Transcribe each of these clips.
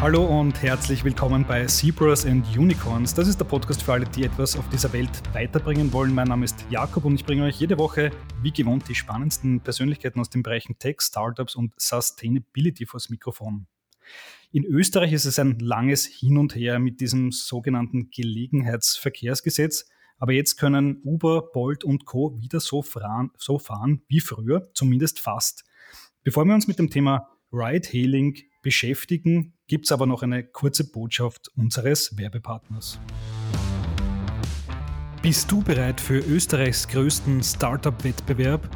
Hallo und herzlich willkommen bei Zebras and Unicorns. Das ist der Podcast für alle, die etwas auf dieser Welt weiterbringen wollen. Mein Name ist Jakob und ich bringe euch jede Woche, wie gewohnt, die spannendsten Persönlichkeiten aus den Bereichen Tech, Startups und Sustainability vors Mikrofon. In Österreich ist es ein langes Hin und Her mit diesem sogenannten Gelegenheitsverkehrsgesetz. Aber jetzt können Uber, Bolt und Co. wieder so fahren, so fahren wie früher, zumindest fast. Bevor wir uns mit dem Thema Ride-Hailing beschäftigen, gibt es aber noch eine kurze Botschaft unseres Werbepartners. Bist du bereit für Österreichs größten Startup-Wettbewerb?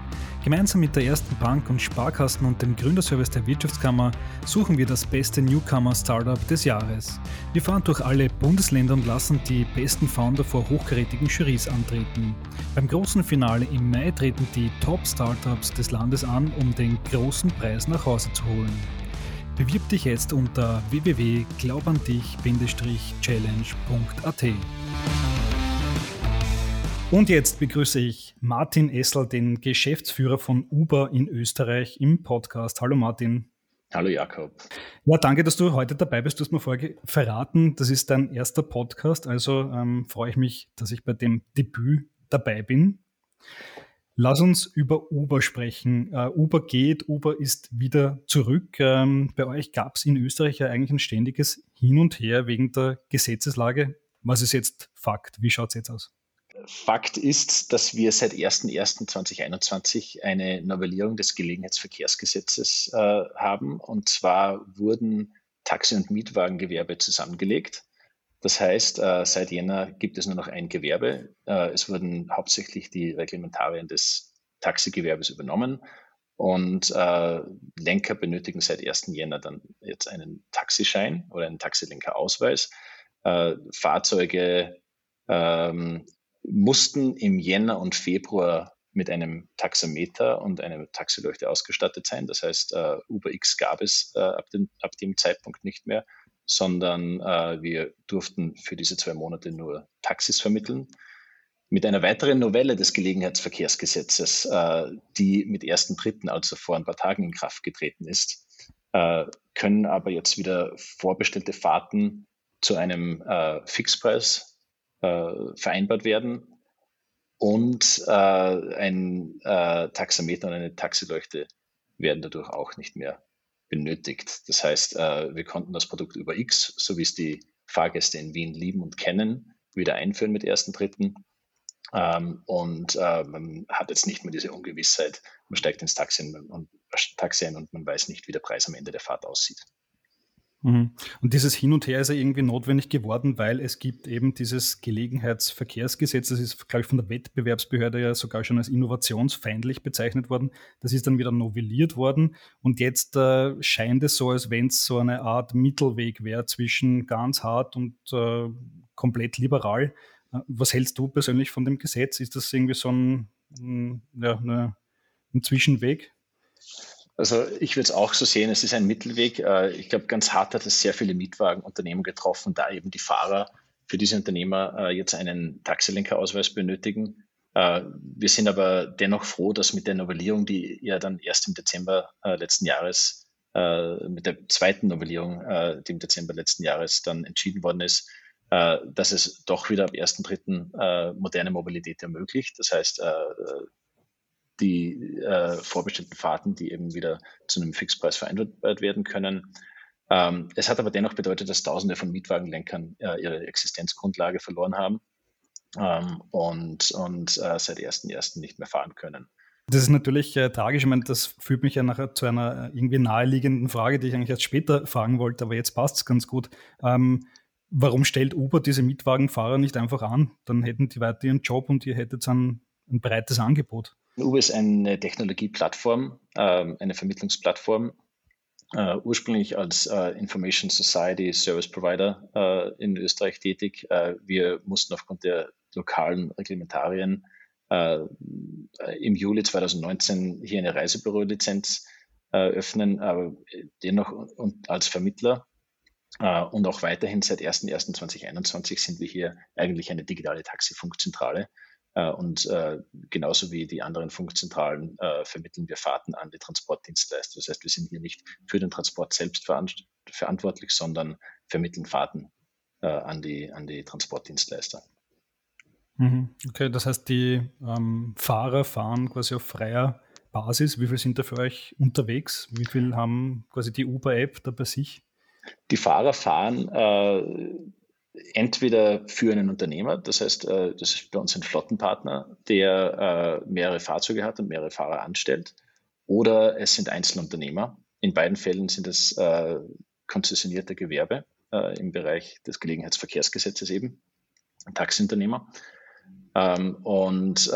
Gemeinsam mit der ersten Bank und Sparkassen und dem Gründerservice der Wirtschaftskammer suchen wir das beste Newcomer-Startup des Jahres. Wir fahren durch alle Bundesländer und lassen die besten Founder vor hochkarätigen Jurys antreten. Beim großen Finale im Mai treten die Top-Startups des Landes an, um den großen Preis nach Hause zu holen. Bewirb dich jetzt unter www.glaubandich-challenge.at. Und jetzt begrüße ich Martin Essel, den Geschäftsführer von Uber in Österreich im Podcast. Hallo Martin. Hallo Jakob. Ja, danke, dass du heute dabei bist. Du hast mir vorher verraten, das ist dein erster Podcast, also ähm, freue ich mich, dass ich bei dem Debüt dabei bin. Lass uns über Uber sprechen. Uh, Uber geht, Uber ist wieder zurück. Ähm, bei euch gab es in Österreich ja eigentlich ein ständiges Hin und Her wegen der Gesetzeslage. Was ist jetzt Fakt? Wie schaut es jetzt aus? Fakt ist, dass wir seit 01.01.2021 eine Novellierung des Gelegenheitsverkehrsgesetzes äh, haben. Und zwar wurden Taxi- und Mietwagengewerbe zusammengelegt. Das heißt, äh, seit Jänner gibt es nur noch ein Gewerbe. Äh, es wurden hauptsächlich die Reglementarien des Taxigewerbes übernommen. Und äh, Lenker benötigen seit 1. Jänner dann jetzt einen Taxischein oder einen Taxilenkerausweis. Äh, Fahrzeuge ähm, mussten im Jänner und Februar mit einem Taxameter und einer Taxileuchte ausgestattet sein. Das heißt, uh, Uber X gab es ab, dem, Zeitpunkt nicht mehr, sondern uh, wir durften für diese zwei Monate nur Taxis vermitteln. Mit einer weiteren Novelle des Gelegenheitsverkehrsgesetzes, die mit 1.3., also vor ein paar Tagen in Kraft getreten ist, können aber jetzt wieder vorbestellte Fahrten zu einem Fixpreis äh, vereinbart werden und äh, ein äh, Taxameter und eine Taxileuchte werden dadurch auch nicht mehr benötigt. Das heißt, äh, wir konnten das Produkt über X, so wie es die Fahrgäste in Wien lieben und kennen, wieder einführen mit 1.3. Ähm, und äh, man hat jetzt nicht mehr diese Ungewissheit, man steigt ins Taxi, Taxi ein und man weiß nicht, wie der Preis am Ende der Fahrt aussieht. Mhm. Und dieses Hin und Her ist ja irgendwie notwendig geworden, weil es gibt eben dieses Gelegenheitsverkehrsgesetz, das ist, glaube ich, von der Wettbewerbsbehörde ja sogar schon als innovationsfeindlich bezeichnet worden. Das ist dann wieder novelliert worden und jetzt äh, scheint es so, als wenn es so eine Art Mittelweg wäre zwischen ganz hart und äh, komplett liberal. Äh, was hältst du persönlich von dem Gesetz? Ist das irgendwie so ein, ja, eine, ein Zwischenweg? Also ich würde es auch so sehen, es ist ein Mittelweg. Äh, ich glaube, ganz hart hat es sehr viele Mietwagenunternehmen getroffen, da eben die Fahrer für diese Unternehmer äh, jetzt einen Taxilenkerausweis benötigen. Äh, wir sind aber dennoch froh, dass mit der Novellierung, die ja dann erst im Dezember letzten Jahres, mit der zweiten Novellierung, die im Dezember letzten Jahres dann entschieden worden ist, dass es doch wieder ab 1.3. moderne Mobilität ermöglicht. Das heißt, die äh, vorbestimmten Fahrten, die eben wieder zu einem Fixpreis vereinbart werden können. Ähm, es hat aber dennoch bedeutet, dass Tausende von Mietwagenlenkern äh, ihre Existenzgrundlage verloren haben ähm, und, und äh, seit 1.1. nicht mehr fahren können. Das ist natürlich äh, tragisch. Ich meine, das führt mich ja nachher zu einer äh, irgendwie naheliegenden Frage, die ich eigentlich erst später fragen wollte, aber jetzt passt es ganz gut. Ähm, warum stellt Uber diese Mietwagenfahrer nicht einfach an? Dann hätten die weiter ihren Job und ihr hättet ein, ein breites Angebot. Uber ist eine Technologieplattform, ähm, eine Vermittlungsplattform, äh, ursprünglich als äh, Information Society Service Provider äh, in Österreich tätig. wir mussten aufgrund der lokalen Reglementarien im Juli 2019 hier eine Reisebüro-Lizenz öffnen, aber dennoch als Vermittler und auch weiterhin seit 01.01.2021 sind wir hier eigentlich eine digitale Taxifunkzentrale und äh, genauso wie die anderen Funkzentralen äh, vermitteln wir Fahrten an die Transportdienstleister. Das heißt, wir sind hier nicht für den Transport selbst verantwortlich, sondern vermitteln Fahrten an, die, an die Transportdienstleister. Mhm. Okay, das heißt, die ähm, Fahrer fahren quasi auf freier Basis. Wie viel sind da für euch unterwegs? Wie viel haben quasi die Uber-App da bei sich? Die Fahrer fahren äh, entweder für einen Unternehmer, das heißt, äh, das ist bei uns ein Flottenpartner, der äh, mehrere Fahrzeuge hat und mehrere Fahrer anstellt, oder es sind Einzelunternehmer. In beiden Fällen sind es äh, konzessionierte Gewerbe im Bereich des Gelegenheitsverkehrsgesetzes eben, Taxiunternehmer. Ähm, und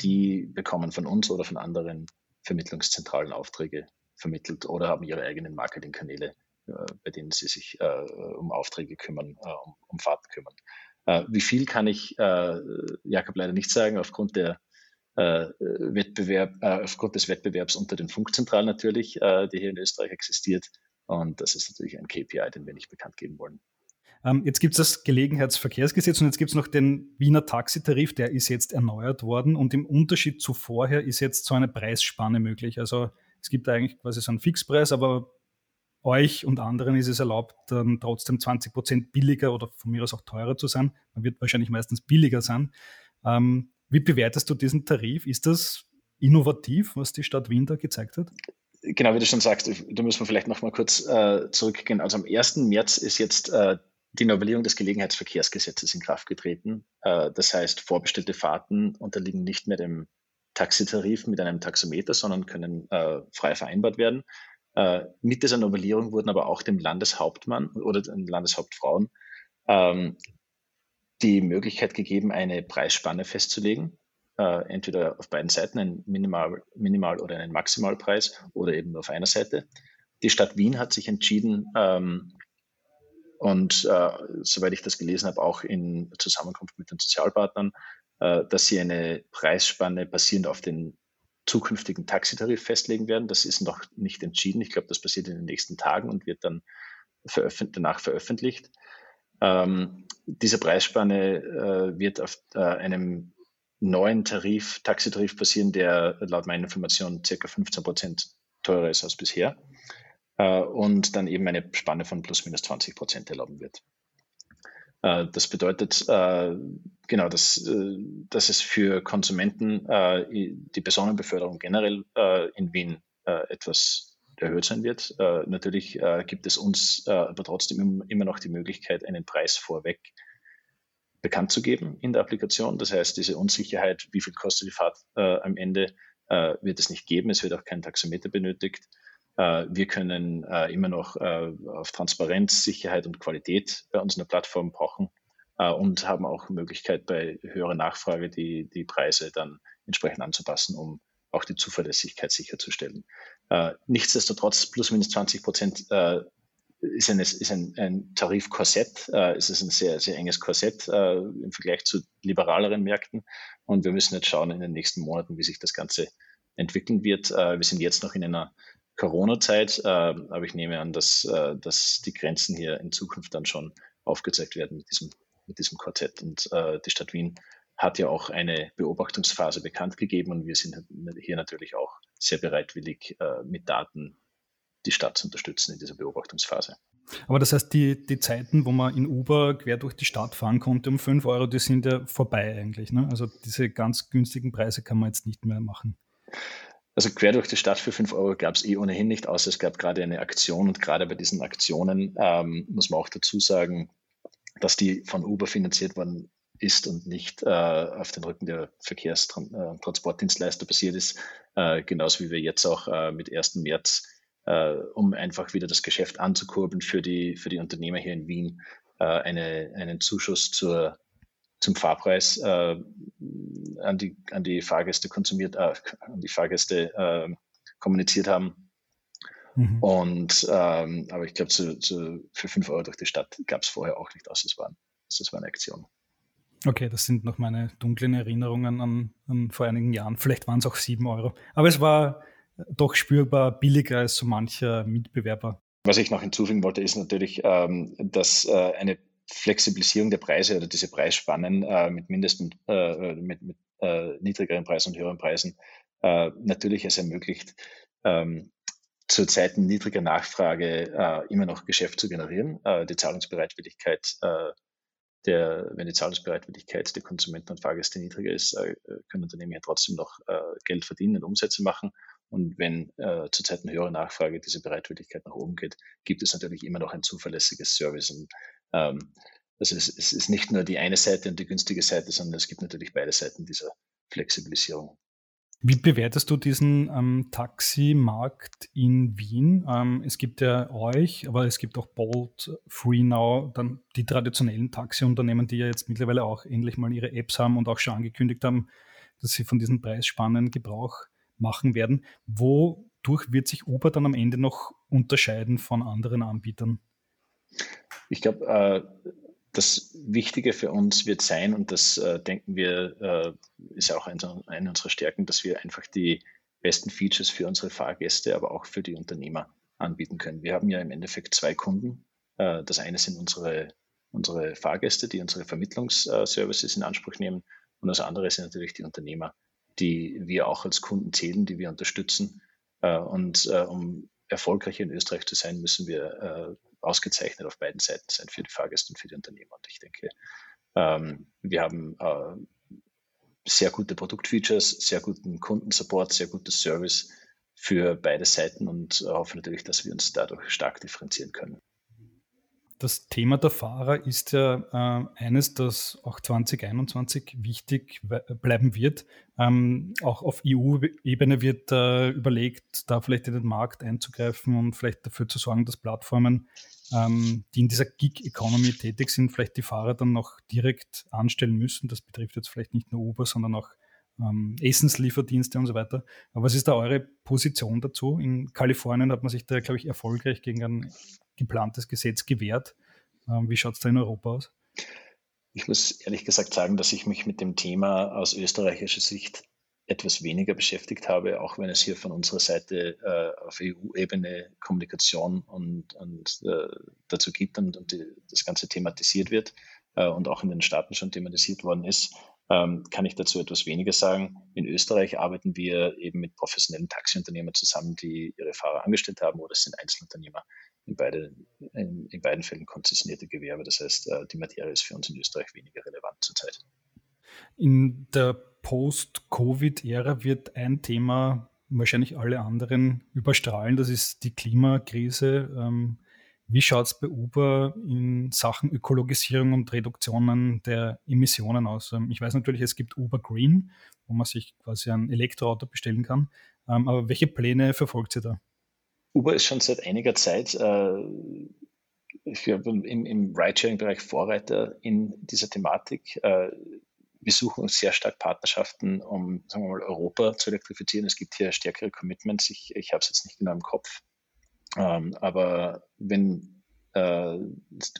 die bekommen von uns oder von anderen Vermittlungszentralen Aufträge vermittelt oder haben ihre eigenen Marketingkanäle, bei denen sie sich äh, um Aufträge kümmern, äh, um, um, Fahrten kümmern. Äh, wie viel kann ich äh, Jakob leider nicht sagen, aufgrund der Wettbewerb, aufgrund des Wettbewerbs unter den Funkzentralen natürlich, der hier in Österreich existiert. Und das ist natürlich ein KPI, den wir nicht bekannt geben wollen. Ähm, jetzt gibt es das Gelegenheitsverkehrsgesetz und jetzt gibt es noch den Wiener Taxitarif, der ist jetzt erneuert worden und im Unterschied zu vorher ist jetzt so eine Preisspanne möglich. Also es gibt eigentlich quasi so einen Fixpreis, aber euch und anderen ist es erlaubt, dann trotzdem 20 Prozent billiger oder von mir aus auch teurer zu sein. Man wird wahrscheinlich meistens billiger sein. Ähm, wie bewertest du diesen Tarif? Ist das innovativ, was die Stadt Wien da gezeigt hat? Genau, wie du schon sagst, da müssen wir vielleicht noch mal kurz äh, zurückgehen. Also am 1. März ist jetzt äh, die Novellierung des Gelegenheitsverkehrsgesetzes in Kraft getreten. Äh, das heißt, vorbestellte Fahrten unterliegen nicht mehr dem Taxitarif mit einem Taxometer, sondern können äh, frei vereinbart werden. Äh, mit dieser Novellierung wurden aber auch dem Landeshauptmann oder den Landeshauptfrauen ähm, die Möglichkeit gegeben, eine Preisspanne festzulegen. Äh, entweder auf beiden Seiten ein Minimal, Minimal oder einen Maximalpreis oder eben nur auf einer Seite. Die Stadt Wien hat sich entschieden, ähm, und äh, soweit ich das gelesen habe, auch in Zusammenkunft mit den Sozialpartnern, äh, dass sie eine Preisspanne basierend auf den zukünftigen Taxitarif festlegen werden. Das ist noch nicht entschieden. Ich glaube, das passiert in den nächsten Tagen und wird dann veröffent danach veröffentlicht. Ähm, diese Preisspanne äh, wird auf äh, einem neuen Tarif, Taxitarif basieren, der laut meinen Informationen circa 15 Prozent teurer ist als bisher äh, und dann eben eine Spanne von plus minus 20 Prozent erlauben wird. Äh, das bedeutet äh, genau, dass, äh, dass es für Konsumenten die Personenbeförderung generell in Wien etwas erhöht sein wird. natürlich gibt es uns aber trotzdem immer noch die Möglichkeit, einen Preis vorweg bekannt zu geben in der Applikation. Das heißt, diese Unsicherheit, wie viel kostet die Fahrt am Ende, wird es nicht geben. Es wird auch kein Taxometer benötigt. Äh, wir können äh, immer noch äh, auf Transparenz, Sicherheit und Qualität bei uns in der Plattform pochen und haben auch Möglichkeit bei höherer Nachfrage die, die Preise dann entsprechend anzupassen, um auch die Zuverlässigkeit sicherzustellen. nichtsdestotrotz, plus minus 20 Prozent ist, ein, ist ein, ein Tarifkorsett, es ist ein sehr, sehr enges Korsett im Vergleich zu liberaleren Märkten. Und wir müssen jetzt schauen in den nächsten Monaten, wie sich das Ganze entwickeln wird. Wir sind jetzt noch in einer Corona-Zeit, äh, aber ich nehme an, dass, äh, dass die Grenzen hier in Zukunft dann schon aufgezeigt werden mit diesem, mit diesem Quartett. Und äh, die Stadt Wien hat ja auch eine Beobachtungsphase bekannt gegeben und wir sind hier natürlich auch sehr bereitwillig, äh, mit Daten die Stadt zu unterstützen in dieser Beobachtungsphase. Aber das heißt, die, die Zeiten, wo man in Uber quer durch die Stadt fahren konnte um 5 Euro, die sind ja vorbei eigentlich. Ne? Also diese ganz günstigen Preise kann man jetzt nicht mehr machen. Also quer durch die Stadt für 5 Euro gab es eh ohnehin nicht, außer es gab gerade eine Aktion und gerade bei diesen Aktionen ähm, muss man auch dazu sagen, dass die von Uber finanziert worden ist und nicht äh, auf den Rücken der Verkehrstransportdienstleister passiert ist, äh, genauso wie wir jetzt auch äh, mit 1. März, äh, um einfach wieder das Geschäft anzukurbeln für die, für die Unternehmer hier in Wien, äh, eine, einen Zuschuss zur zum Fahrpreis äh, an, die, an die Fahrgäste konsumiert, äh, an die Fahrgäste äh, kommuniziert haben. Mhm. Und ähm, aber ich glaube, zu, zu, für 5 Euro durch die Stadt gab es vorher auch nicht aus. Das war, das war eine Aktion. Okay, das sind noch meine dunklen Erinnerungen an, an vor einigen Jahren. Vielleicht waren es auch 7 Euro. Aber es war doch spürbar billiger als so mancher Mitbewerber. Was ich noch hinzufügen wollte, ist natürlich, ähm, dass äh, eine Flexibilisierung der Preise oder diese Preisspannen äh, mit, Mindest, äh, mit, mit äh, niedrigeren Preisen und höheren Preisen äh, natürlich es ermöglicht, ähm, zu Zeiten niedriger Nachfrage äh, immer noch Geschäft zu generieren. Äh, die Zahlungsbereitwilligkeit äh, der, wenn die Zahlungsbereitwilligkeit der Konsumenten und Fahrgäste niedriger ist, äh, können Unternehmen ja trotzdem noch äh, Geld verdienen und Umsätze machen. Und wenn äh, zu Zeiten höherer Nachfrage diese Bereitwilligkeit nach oben geht, gibt es natürlich immer noch ein zuverlässiges Service. Und, ähm, also es, es ist nicht nur die eine Seite und die günstige Seite, sondern es gibt natürlich beide Seiten dieser Flexibilisierung. Wie bewertest du diesen ähm, Taximarkt in Wien? Ähm, es gibt ja euch, aber es gibt auch Bolt, FreeNow, dann die traditionellen Taxiunternehmen, die ja jetzt mittlerweile auch endlich mal ihre Apps haben und auch schon angekündigt haben, dass sie von diesen Preisspannen Gebrauch machen werden. Wodurch wird sich Uber dann am Ende noch unterscheiden von anderen Anbietern? Ich glaube, äh, das Wichtige für uns wird sein, und das äh, denken wir, äh, ist auch eine, eine unserer Stärken, dass wir einfach die besten Features für unsere Fahrgäste, aber auch für die Unternehmer anbieten können. Wir haben ja im Endeffekt zwei Kunden. Äh, das eine sind unsere, unsere Fahrgäste, die unsere Vermittlungsservices in Anspruch nehmen. Und das andere sind natürlich die Unternehmer, die wir auch als Kunden zählen, die wir unterstützen. Äh, und äh, um erfolgreich in Österreich zu sein, müssen wir ausgezeichnet auf beiden Seiten sein, für die Fahrgäste und für die Unternehmer. Und ich denke, ähm, wir haben äh, sehr gute Produktfeatures, sehr guten Kundensupport, sehr gutes Service für beide Seiten und äh, hoffe natürlich, dass wir uns dadurch stark differenzieren können das Thema der Fahrer ist ja äh, eines, das auch 2021 wichtig bleiben wird. Ähm, auch auf EU-Ebene wird äh, überlegt, da vielleicht in den Markt einzugreifen und vielleicht dafür zu sorgen, dass Plattformen, ähm, die in dieser Gig-Economy tätig sind, vielleicht die Fahrer dann noch direkt anstellen müssen. Das betrifft jetzt vielleicht nicht nur Uber, sondern auch ähm, Essenslieferdienste und so weiter. Aber was ist da eure Position dazu? In Kalifornien hat man sich da, glaube ich, erfolgreich gegen ein geplantes Gesetz gewährt. Ähm, wie schaut es da in Europa aus? Ich muss ehrlich gesagt sagen, dass ich mich mit dem Thema aus österreichischer Sicht etwas weniger beschäftigt habe, auch wenn es hier von unserer Seite äh, auf EU-Ebene Kommunikation und, und äh, dazu gibt und, und die, das Ganze thematisiert wird äh, und auch in den Staaten schon thematisiert worden ist, ähm, kann ich dazu etwas weniger sagen. In Österreich arbeiten wir eben mit professionellen Taxiunternehmern zusammen, die ihre Fahrer angestellt haben oder es sind Einzelunternehmer, in, beide, in, in beiden Fällen konzessionierte Gewerbe. Das heißt, äh, die Materie ist für uns in Österreich weniger relevant zurzeit. In der Post-Covid-Ära wird ein Thema wahrscheinlich alle anderen überstrahlen. Das ist die Klimakrise. Ähm, wie schaut es bei Uber in Sachen Ökologisierung und Reduktionen der Emissionen aus? Ähm, ich weiß natürlich, es gibt Uber Green, wo man sich quasi ein Elektroauto bestellen kann. Ähm, aber welche Pläne verfolgt ihr da? Uber ist schon seit einiger Zeit, äh, im, im Ridesharing-Bereich Vorreiter in dieser Thematik. Äh, wir suchen uns sehr stark Partnerschaften, um sagen wir mal, Europa zu elektrifizieren. Es gibt hier stärkere Commitments. Ich, ich habe es jetzt nicht genau im Kopf. Ähm, aber wenn äh,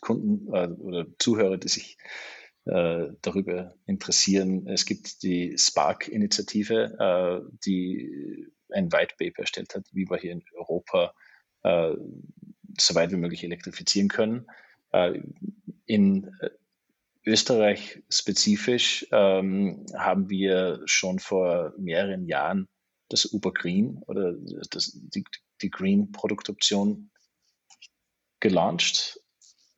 Kunden äh, oder Zuhörer, die sich äh, darüber interessieren, es gibt die Spark-Initiative, äh, die ein White Paper erstellt hat, wie wir hier in Europa äh, so weit wie möglich elektrifizieren können. In Österreich spezifisch ähm, haben wir schon vor mehreren Jahren das Uber Green oder das, die, die Green Produktoption gelauncht,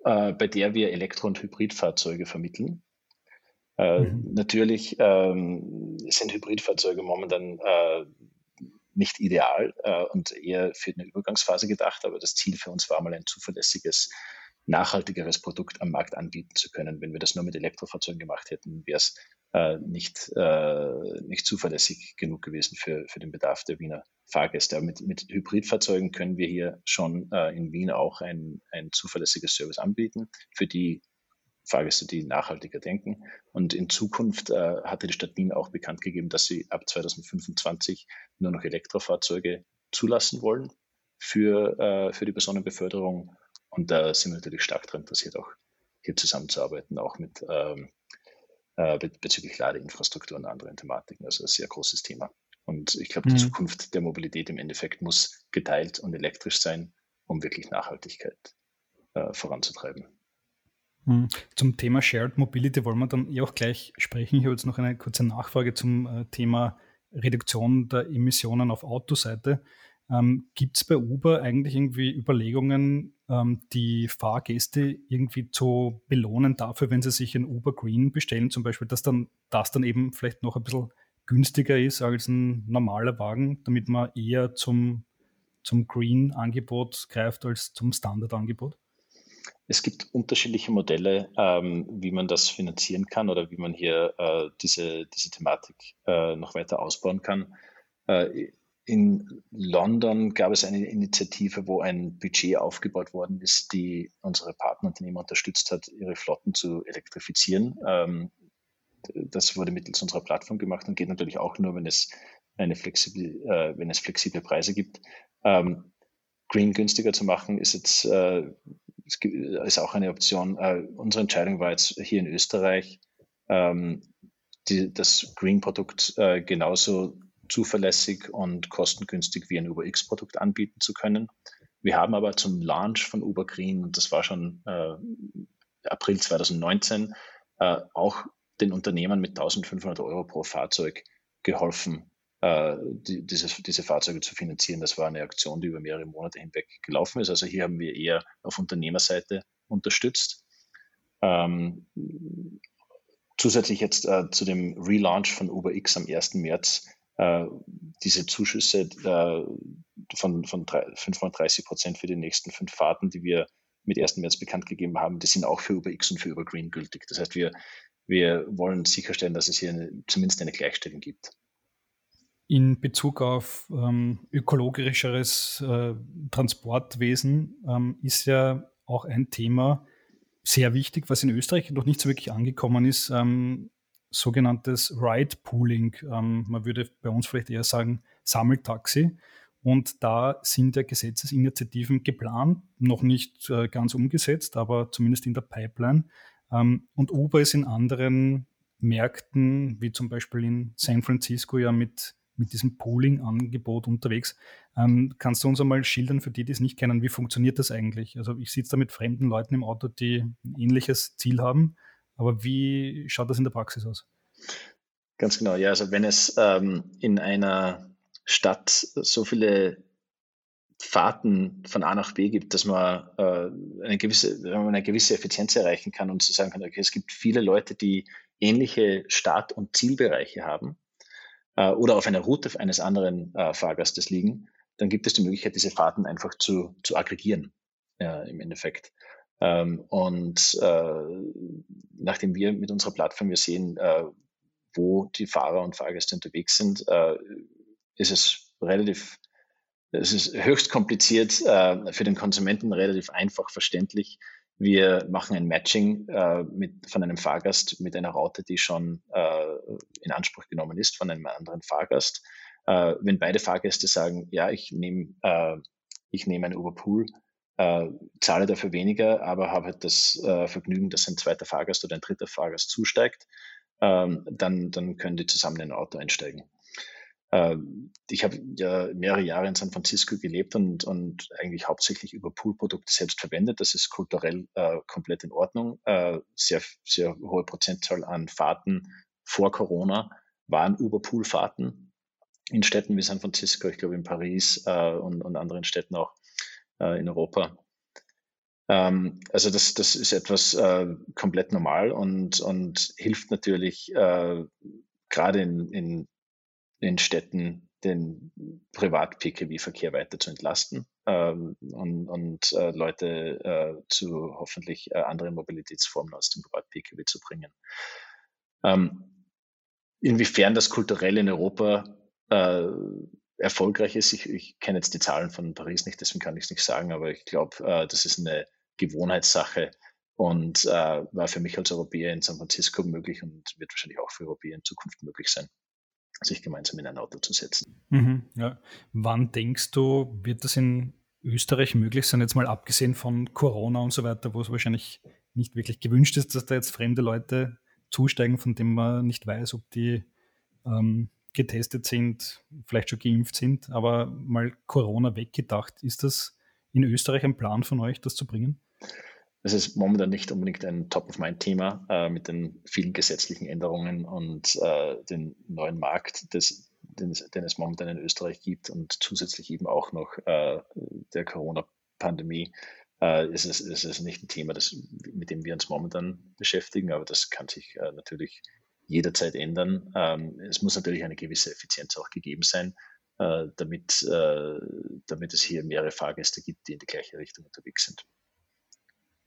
äh, bei der wir Elektro- und Hybridfahrzeuge vermitteln. Äh, mhm. Natürlich ähm, sind Hybridfahrzeuge momentan äh, nicht ideal äh, und eher für eine Übergangsphase gedacht, aber das Ziel für uns war mal ein zuverlässiges, nachhaltigeres Produkt am Markt anbieten zu können. Wenn wir das nur mit Elektrofahrzeugen gemacht hätten, wäre es äh, nicht, äh, nicht zuverlässig genug gewesen für, für den Bedarf der Wiener Fahrgäste. Aber mit, mit Hybridfahrzeugen können wir hier schon äh, in Wien auch ein, ein zuverlässiges Service anbieten, für die Fahrgäste, die nachhaltiger denken. Und in Zukunft äh, hatte die Stadt Wien auch bekannt gegeben, dass sie ab 2025 nur noch Elektrofahrzeuge zulassen wollen für, äh, für die Personenbeförderung. Und da sind wir natürlich stark daran interessiert, auch hier zusammenzuarbeiten, auch mit ähm, äh, bezüglich Ladeinfrastruktur und anderen Thematiken. Also ein sehr großes Thema. Und ich glaube, die mhm. Zukunft der Mobilität im Endeffekt muss geteilt und elektrisch sein, um wirklich Nachhaltigkeit äh, voranzutreiben. Hm. Zum Thema Shared Mobility wollen wir dann eh auch gleich sprechen. Ich habe jetzt noch eine kurze Nachfrage zum äh, Thema Reduktion der Emissionen auf Autoseite. Ähm, Gibt es bei Uber eigentlich irgendwie Überlegungen, die Fahrgäste irgendwie zu belohnen dafür, wenn sie sich ein Uber Green bestellen, zum Beispiel, dass dann das dann eben vielleicht noch ein bisschen günstiger ist als ein normaler Wagen, damit man eher zum, zum Green-Angebot greift als zum Standard-Angebot? Es gibt unterschiedliche Modelle, ähm, wie man das finanzieren kann oder wie man hier äh, diese, diese Thematik äh, noch weiter ausbauen kann. Äh, in London gab es eine Initiative, wo ein Budget aufgebaut worden ist, die unsere Partnerunternehmen unterstützt hat, ihre Flotten zu elektrifizieren. Ähm, das wurde mittels unserer Plattform gemacht und geht natürlich auch nur, wenn es, eine flexible, äh, wenn es flexible Preise gibt. Ähm, Green günstiger zu machen, ist jetzt äh, ist auch eine Option. Äh, unsere Entscheidung war jetzt hier in Österreich, ähm, die, das Green-Produkt genauso zuverlässig und kostengünstig wie ein Uber X-Produkt anbieten zu können. Wir haben aber zum Launch von Uber Green, und das war schon äh, April 2019, äh, auch den Unternehmern mit 1500 Euro pro Fahrzeug geholfen, äh, die, diese, diese Fahrzeuge zu finanzieren. Das war eine Aktion, die über mehrere Monate hinweg gelaufen ist. Also hier haben wir eher auf Unternehmerseite unterstützt. Ähm, zusätzlich jetzt äh, zu dem Relaunch von Uber X am 1. März diese Zuschüsse äh, von, von 35 Prozent für die nächsten fünf Fahrten, die wir mit 1. März bekannt gegeben haben, die sind auch für Uber X und für Uber Green gültig. Das heißt, wir, wir wollen sicherstellen, dass es hier eine, zumindest eine Gleichstellung gibt. In Bezug auf ähm, ökologischeres äh, Transportwesen ähm, ist ja auch ein Thema sehr wichtig, was in Österreich noch nicht so wirklich angekommen ist. Ähm, sogenanntes Ride Pooling. Ähm, man würde bei uns vielleicht eher sagen Sammeltaxi. Und da sind ja Gesetzesinitiativen geplant, noch nicht äh, ganz umgesetzt, aber zumindest in der Pipeline. Ähm, und Uber ist in anderen Märkten, wie zum Beispiel in San Francisco, ja mit, mit diesem Pooling-Angebot unterwegs. Ähm, kannst du uns einmal schildern, für die, die es nicht kennen, wie funktioniert das eigentlich? Also ich sitze da mit fremden Leuten im Auto, die ein ähnliches Ziel haben aber wie schaut das in der Praxis aus? Ganz genau, ja. Also wenn es ähm, in einer Stadt so viele Fahrten von A nach B gibt, dass man, äh, eine, gewisse, eine gewisse Effizienz erreichen kann und zu sagen kann, okay, es gibt viele Leute, die ähnliche Start- und Zielbereiche haben äh, oder auf einer Route eines anderen äh, Fahrgastes liegen, dann gibt es die Möglichkeit, diese Fahrten einfach zu, zu aggregieren äh, im Endeffekt. Ähm, und äh, nachdem wir mit unserer Plattform wir sehen, äh, wo die Fahrer und Fahrgäste unterwegs sind, äh, ist es relativ, es ist höchst kompliziert, äh, für den Konsumenten relativ einfach verständlich. Wir machen ein Matching äh, mit, von einem Fahrgast mit einer Route, die schon äh, in Anspruch genommen ist von einem anderen Fahrgast. wenn beide Fahrgäste sagen, ja, ich nehme ich nehme einen Uberpool, äh, zahle dafür weniger, aber habe halt das äh, Vergnügen, dass ein zweiter Fahrgast oder ein dritter Fahrgast zusteigt, ähm, dann, dann können die zusammen in ein Auto einsteigen. Ähm, ich habe ja mehrere Jahre in San Francisco gelebt und, und eigentlich hauptsächlich über Poolprodukte selbst verwendet. Das ist kulturell äh, komplett in Ordnung. Äh, sehr, sehr hohe Prozentzahl an Fahrten vor Corona waren über Poolfahrten in Städten wie San Francisco, ich glaube in Paris äh, und, und anderen Städten auch äh, in Europa. Ähm, also das, das ist etwas äh, komplett normal und, und hilft natürlich äh, gerade in, in, in Städten den Privat-Pkw-Verkehr weiter zu entlasten ähm, und, und äh, Leute äh, zu hoffentlich äh, anderen Mobilitätsformen aus dem Privat-Pkw zu bringen. Ähm, inwiefern das kulturell in Europa äh, erfolgreich ist. Ich, ich kenne jetzt die Zahlen von Paris nicht, deswegen kann ich es nicht sagen, aber ich glaube, äh, das ist eine Gewohnheitssache und äh, war für mich als Europäer in San Francisco möglich und wird wahrscheinlich auch für Europäer in Zukunft möglich sein, sich gemeinsam in ein Auto zu setzen. Mhm, ja. Wann denkst du, wird das in Österreich möglich sein, jetzt mal abgesehen von Corona und so weiter, wo es wahrscheinlich nicht wirklich gewünscht ist, dass da jetzt fremde Leute zusteigen, von denen man nicht weiß, ob die ähm, getestet sind, vielleicht schon geimpft sind, aber mal Corona weggedacht. Ist das in Österreich ein Plan von euch, das zu bringen? es ist momentan nicht unbedingt ein Top-of-Mind-Thema äh, mit den vielen gesetzlichen Änderungen und äh, den neuen Markt, des, den, es, den, es, momentan in Österreich gibt und zusätzlich eben auch noch äh, der Corona-Pandemie. Äh, ist, es, ist es nicht ein Thema, das, mit dem wir uns momentan beschäftigen, aber das kann sich äh, natürlich jederzeit ändern. Ähm, es muss natürlich eine gewisse Effizienz auch gegeben sein, äh, damit, damit es hier mehrere Fahrgäste gibt, die in die gleiche Richtung unterwegs sind.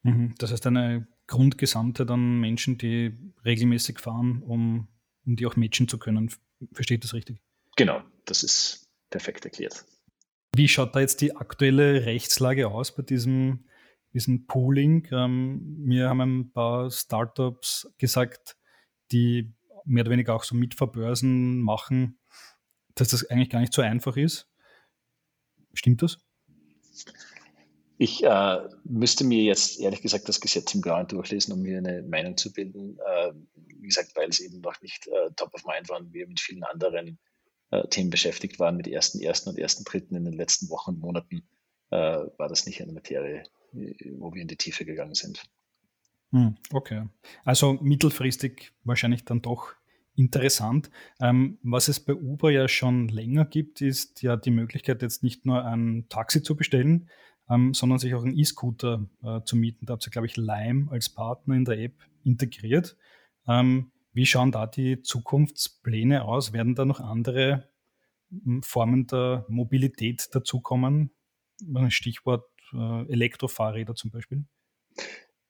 Mhm. Das heißt, eine Grundgesamte an Menschen, die regelmäßig fahren, um, um die auch matchen zu können. Versteht das richtig? Genau, das ist perfekt erklärt. Wie schaut da jetzt die aktuelle Rechtslage aus bei diesem, diesem Pooling? Ähm, mir haben ein paar Startups gesagt, die mehr oder weniger auch so Mitverbörsen machen, dass das eigentlich gar nicht so einfach ist. Stimmt das? Ich äh, müsste mir jetzt ehrlich gesagt das Gesetz im Blauen durchlesen, um mir eine Meinung zu bilden. Äh, wie gesagt, weil es eben noch nicht äh, top of mind war und wir mit vielen anderen äh, Themen beschäftigt waren, mit ersten, ersten und ersten Dritten in den letzten Wochen und Monaten, äh, war das nicht eine Materie, wo wir in die Tiefe gegangen sind. Hm, okay. Also mittelfristig wahrscheinlich dann doch interessant. Ähm, was es bei Uber ja schon länger gibt, ist ja die Möglichkeit, jetzt nicht nur ein Taxi zu bestellen, ähm, sondern sich auch einen E-Scooter äh, zu mieten. Da habt ihr, glaube ich, Lime als Partner in der App integriert. Ähm, wie schauen da die Zukunftspläne aus? Werden da noch andere hm, Formen der Mobilität dazukommen? Stichwort äh, Elektrofahrräder zum Beispiel.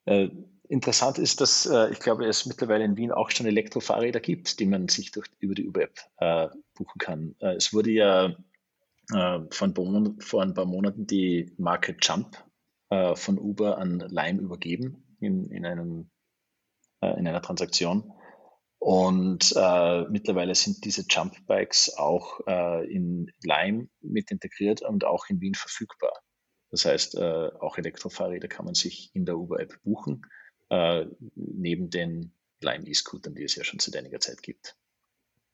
Äh, interessant ist, dass äh, ich glaube, es mittlerweile in Wien auch schon Elektrofahrräder gibt, die man sich durch, über die Uber-App äh, buchen kann. Äh, es wurde ja äh, von vor ein paar Monaten die Marke Jump äh, von Uber an Lime übergeben in, in, einem, äh, in einer Transaktion. Und mittlerweile sind diese Jump Bikes auch in Lime mit integriert und auch in Wien verfügbar. Das heißt, auch Elektrofahrräder kann man sich in der Uber-App buchen, neben den Lime E-Scootern, die es ja schon seit einiger Zeit gibt.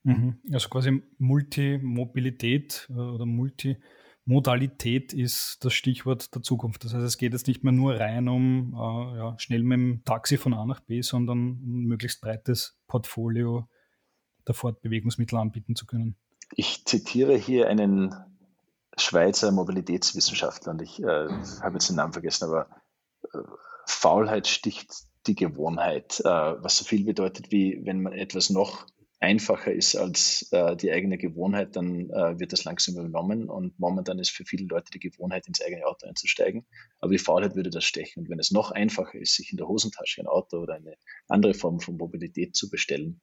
Mhm. Also quasi Multimobilität äh, oder Multimodalität ist das Stichwort der Zukunft. Das heißt, es geht jetzt nicht mehr nur rein um äh, ja, schnell mit dem Taxi von A nach B, sondern um ein möglichst breites Portfolio der Fortbewegungsmittel anbieten zu können. Ich zitiere hier einen Schweizer Mobilitätswissenschaftler und ich äh, habe jetzt den Namen vergessen, aber äh, Faulheit sticht die Gewohnheit, äh, was so viel bedeutet wie, wenn man etwas noch einfacher ist als äh, die eigene Gewohnheit, dann äh, wird das langsam übernommen. Und momentan ist für viele Leute die Gewohnheit, ins eigene Auto einzusteigen. Aber die Faulheit würde das stechen. Und wenn es noch einfacher ist, sich in der Hosentasche ein Auto oder eine andere Form von Mobilität zu bestellen,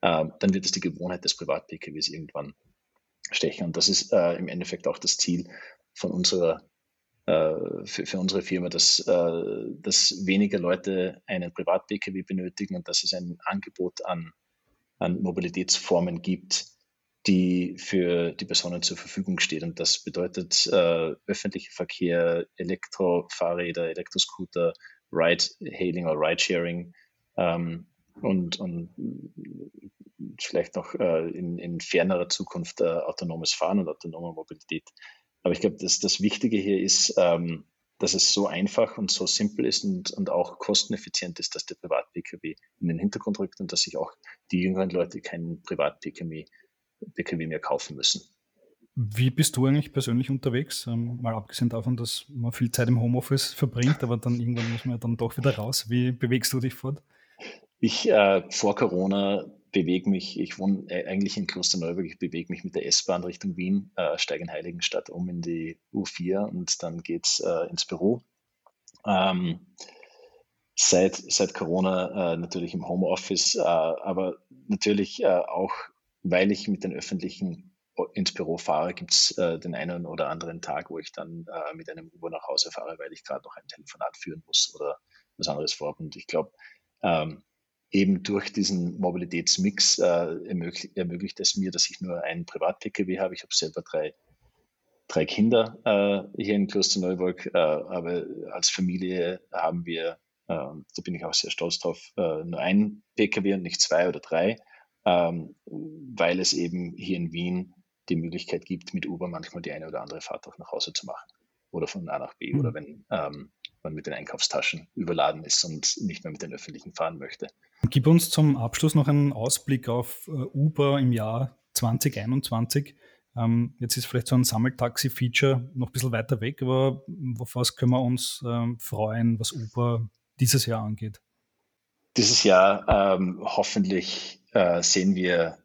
äh, dann wird es die Gewohnheit des Privat-PKWs irgendwann stechen. Und das ist äh, im Endeffekt auch das Ziel von unserer für, für, unsere Firma, dass, äh, dass weniger Leute einen Privat-PKW benötigen und dass es ein Angebot an an Mobilitätsformen gibt, die für die Personen zur Verfügung steht. Und das bedeutet äh, öffentlicher Verkehr, Elektrofahrräder, Elektroscooter, Ride-Hailing oder Ride-Sharing ähm, und, und vielleicht noch äh, in, in fernerer Zukunft äh, autonomes Fahren und autonome Mobilität. Aber ich glaube, dass das Wichtige hier ist, ähm, dass es so einfach und so simpel ist und, und auch kosteneffizient ist, dass der Privat-Pkw in den Hintergrund rückt und dass sich auch die jüngeren Leute keinen Privat-Pkw mehr kaufen müssen. Wie bist du eigentlich persönlich unterwegs? Ähm, mal abgesehen davon, dass man viel Zeit im Homeoffice verbringt, aber dann irgendwann muss man ja dann doch wieder raus. Wie bewegst du dich fort? Ich äh, vor Corona bewege mich, ich wohne äh, eigentlich in Klosterneuburg, ich bewege mich mit der S-Bahn Richtung Wien, äh, steige in Heiligenstadt um in die U4 und dann geht es äh, ins Büro. Ähm, seit, seit Corona äh, natürlich im Homeoffice, äh, aber natürlich äh, auch, weil ich mit den öffentlichen ins Büro fahre, gibt es äh, den einen oder anderen Tag, wo ich dann äh, mit einem Uber nach Hause fahre, weil ich gerade noch ein Telefonat führen muss oder was anderes vorhabe. Und ich glaube, ähm, eben durch diesen Mobilitätsmix äh, ermöglicht, ermöglicht, es mir, dass ich nur einen Privat-Pkw habe. Ich habe selber drei, drei Kinder äh, hier in Klosterneuburg, äh, aber als Familie haben wir, äh, da bin ich auch sehr stolz drauf, äh, nur einen Pkw und nicht zwei oder drei, ähm, weil es eben hier in Wien die Möglichkeit gibt, mit Uber manchmal die eine oder andere Fahrt auch nach Hause zu machen oder von A nach B mhm. oder wenn ähm, man mit den Einkaufstaschen überladen ist und nicht mehr mit den öffentlichen fahren möchte. Gib uns zum Abschluss noch einen Ausblick auf äh, Uber im Jahr 2021. Ähm, jetzt ist vielleicht so ein Sammeltaxi-Feature noch ein bisschen weiter weg, aber auf was können wir uns ähm, freuen, was Uber dieses Jahr angeht? Dieses Jahr ähm, hoffentlich äh, sehen wir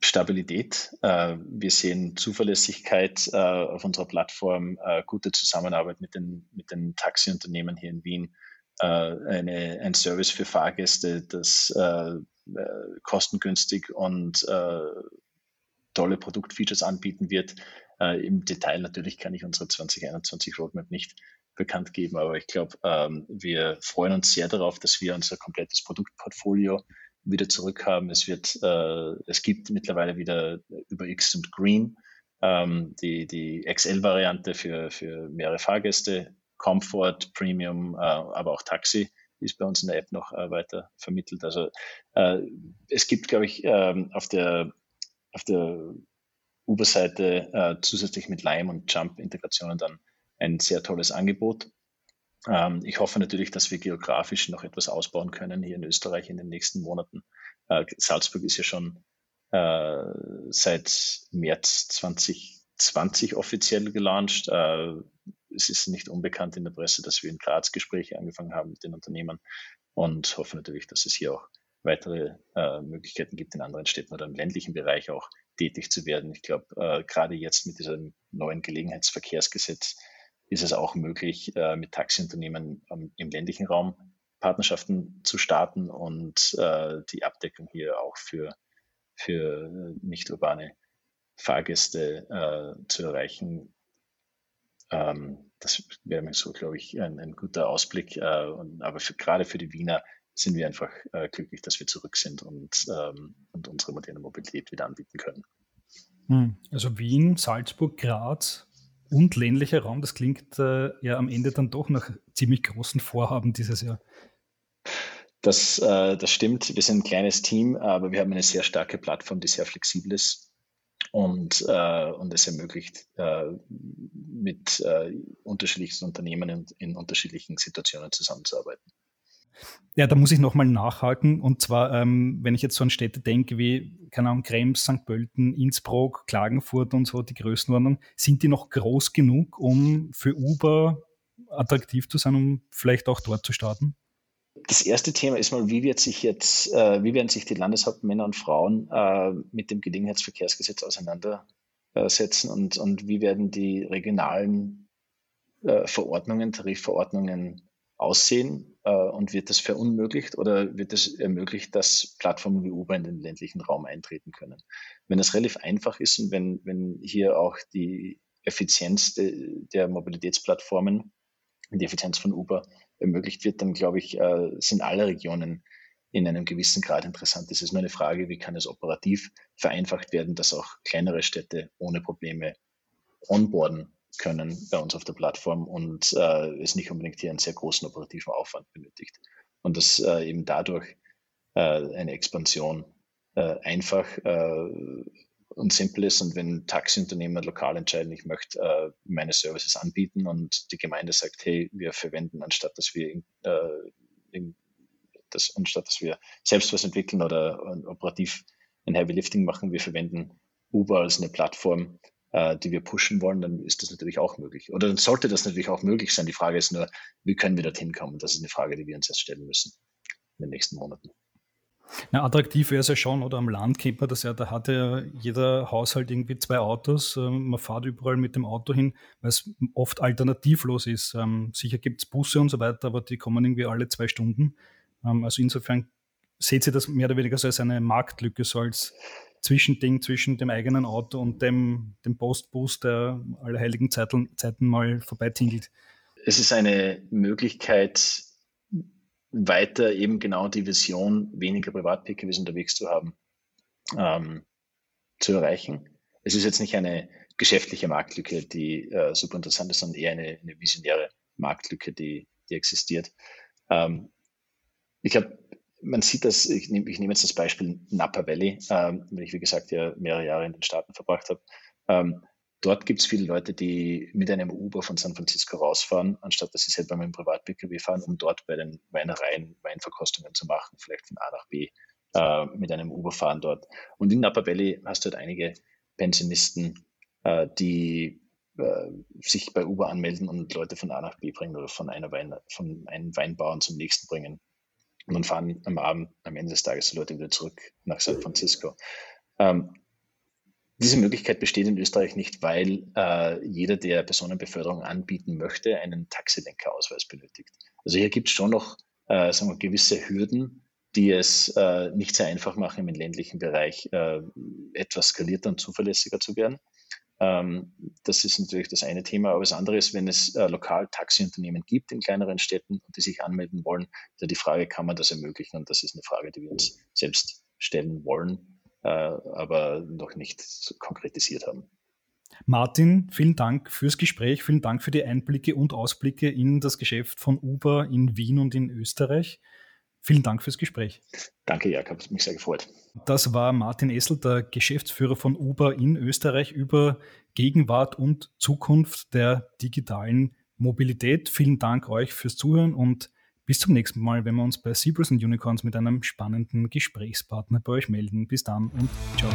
Stabilität. Äh, wir sehen Zuverlässigkeit äh, auf unserer Plattform, äh, gute Zusammenarbeit mit den, mit den Taxiunternehmen hier in Wien, eine, ein Service für Fahrgäste, das äh, kostengünstig und tolle Produktfeatures anbieten wird. Im Detail natürlich kann ich unsere 2021 Roadmap nicht bekannt geben, aber ich glaube, ähm, wir freuen uns sehr darauf, dass wir unser komplettes Produktportfolio wieder zurückhaben. Es wird, äh, es gibt mittlerweile wieder über X und Green ähm, die, die XL-Variante für, für mehrere Fahrgäste, Comfort, Premium, äh, aber auch Taxi ist bei uns in der App noch äh, weiter vermittelt. Also äh, es gibt, glaube ich, ähm, auf der auf der Uber-Seite zusätzlich mit Lime und Jump-Integrationen dann ein sehr tolles Angebot. Ähm, ich hoffe natürlich, dass wir geografisch noch etwas ausbauen können hier in Österreich in den nächsten Monaten. Salzburg ist ja schon seit März 2020 offiziell gelauncht. Äh, es ist nicht unbekannt in der Presse, dass wir in Graz Gespräche angefangen haben mit den Unternehmen und hoffe natürlich, dass es hier auch weitere äh, Möglichkeiten gibt, in anderen Städten oder im ländlichen Bereich auch tätig zu werden. Ich glaube, äh, gerade jetzt mit diesem neuen Gelegenheitsverkehrsgesetz ist es auch möglich, äh, mit Taxiunternehmen ähm, im ländlichen Raum Partnerschaften zu starten und äh, die Abdeckung hier auch für, für nicht urbane Fahrgäste äh, zu erreichen. Ähm, das wäre mir so, glaube ich, ein, ein guter Ausblick. Äh, und, aber für, gerade für die Wiener sind wir einfach äh, glücklich, dass wir zurück sind und, ähm, und unsere moderne Mobilität wieder anbieten können. Hm. Also Wien, Salzburg, Graz, und ländlicher Raum, das klingt äh, ja am Ende dann doch nach ziemlich großen Vorhaben dieses Jahr. Das, äh, das stimmt. Wir sind ein kleines Team, aber wir haben eine sehr starke Plattform, die sehr flexibel ist und, äh, und es ermöglicht, äh, mit äh, unterschiedlichsten Unternehmen in, in unterschiedlichen Situationen zusammenzuarbeiten. Ja, da muss ich nochmal nachhaken. Und zwar, ähm, wenn ich jetzt so an Städte denke wie, keine Ahnung, Krems, St. Pölten, Innsbruck, Klagenfurt und so, die Größenordnung, sind die noch groß genug, um für Uber attraktiv zu sein, um vielleicht auch dort zu starten? Das erste Thema ist mal, wie wird sich jetzt, äh, wie werden sich die Landeshauptmänner und Frauen äh, mit dem Gelegenheitsverkehrsgesetz auseinandersetzen und, und wie werden die regionalen äh, Verordnungen, Tarifverordnungen aussehen äh, und wird das verunmöglicht oder wird es ermöglicht, dass Plattformen wie Uber in den ländlichen Raum eintreten können? Wenn das relativ einfach ist und wenn, wenn hier auch die Effizienz de, der Mobilitätsplattformen, die Effizienz von Uber ermöglicht wird, dann glaube ich, äh, sind alle Regionen in einem gewissen Grad interessant. Es ist nur eine Frage, wie kann es operativ vereinfacht werden, dass auch kleinere Städte ohne Probleme onboarden können bei uns auf der Plattform und äh, es nicht unbedingt hier einen sehr großen operativen Aufwand benötigt. Und dass äh, eben dadurch äh, eine Expansion äh, einfach äh, und simpel ist. Und wenn Taxiunternehmer lokal entscheiden, ich möchte äh, meine Services anbieten und die Gemeinde sagt, hey, wir verwenden, anstatt dass wir in, das, anstatt dass wir selbst was entwickeln oder operativ ein Heavy Lifting machen, wir verwenden Uber als eine Plattform, äh, die wir pushen wollen, dann ist das natürlich auch möglich. Oder dann sollte das natürlich auch möglich sein. Die Frage ist nur, wie können wir dorthin kommen? Das ist eine Frage, die wir uns jetzt stellen müssen in den nächsten Monaten. Na, attraktiv wäre es ja schon, oder am Land kennt man das ja, da hat ja jeder Haushalt irgendwie zwei Autos. Ähm, man fährt überall mit dem Auto hin, weil es oft alternativlos ist. Ähm, sicher gibt es Busse und so weiter, aber die kommen irgendwie alle zwei Stunden. Ähm, also insofern seht ihr das mehr oder weniger so als eine Marktlücke, so als Zwischending zwischen dem eigenen Auto und dem, dem Postbus, der alle heiligen Zeiten, Zeiten mal vorbeitingelt. Es ist eine Möglichkeit, weiter eben genau die Vision, weniger Privat-PKWs unterwegs zu haben, ähm, zu erreichen. Es ist jetzt nicht eine geschäftliche Marktlücke, die äh, super interessant ist, sondern eher eine, eine visionäre Marktlücke, die, die existiert. Ähm, ich glaube, man sieht das, ich nehme, ich nehme jetzt das Beispiel Napa Valley, ähm, wenn ich, wie gesagt, ja mehrere Jahre in den Staaten verbracht habe. Ähm, Dort gibt es viele Leute, die mit einem Uber von San Francisco rausfahren, anstatt dass sie selber mit dem Privat-Pkw fahren, um dort bei den Weinereien Weinverkostungen zu machen, vielleicht von A nach B äh, mit einem Uber fahren dort. Und in Napa Valley hast du halt einige Pensionisten, äh, die äh, sich bei Uber anmelden und Leute von A nach B bringen oder von, einer Wein, von einem Weinbauern zum nächsten bringen. Und dann fahren am Abend, am Ende des Tages die Leute wieder zurück nach San Francisco. Ähm, diese Möglichkeit besteht in Österreich nicht, weil äh, jeder, der Personenbeförderung anbieten möchte, einen Taxilenkerausweis benötigt. Also hier gibt es schon noch äh, sagen wir, gewisse Hürden, die es äh, nicht sehr einfach machen, im ländlichen Bereich äh, etwas skalierter und zuverlässiger zu werden. Ähm, das ist natürlich das eine Thema. Aber das andere ist, wenn es äh, lokal Taxiunternehmen gibt in kleineren Städten und die sich anmelden wollen, da die Frage, kann man das ermöglichen? Und das ist eine Frage, die wir uns selbst stellen wollen, aber noch nicht konkretisiert haben. Martin, vielen Dank fürs Gespräch, vielen Dank für die Einblicke und Ausblicke in das Geschäft von Uber in Wien und in Österreich. Vielen Dank fürs Gespräch. Danke, Jakob, hat mich sehr gefreut. Das war Martin Essel, der Geschäftsführer von Uber in Österreich über Gegenwart und Zukunft der digitalen Mobilität. Vielen Dank euch fürs Zuhören und bis zum nächsten Mal, wenn wir uns bei Zebras und Unicorns mit einem spannenden Gesprächspartner bei euch melden. Bis dann und ciao.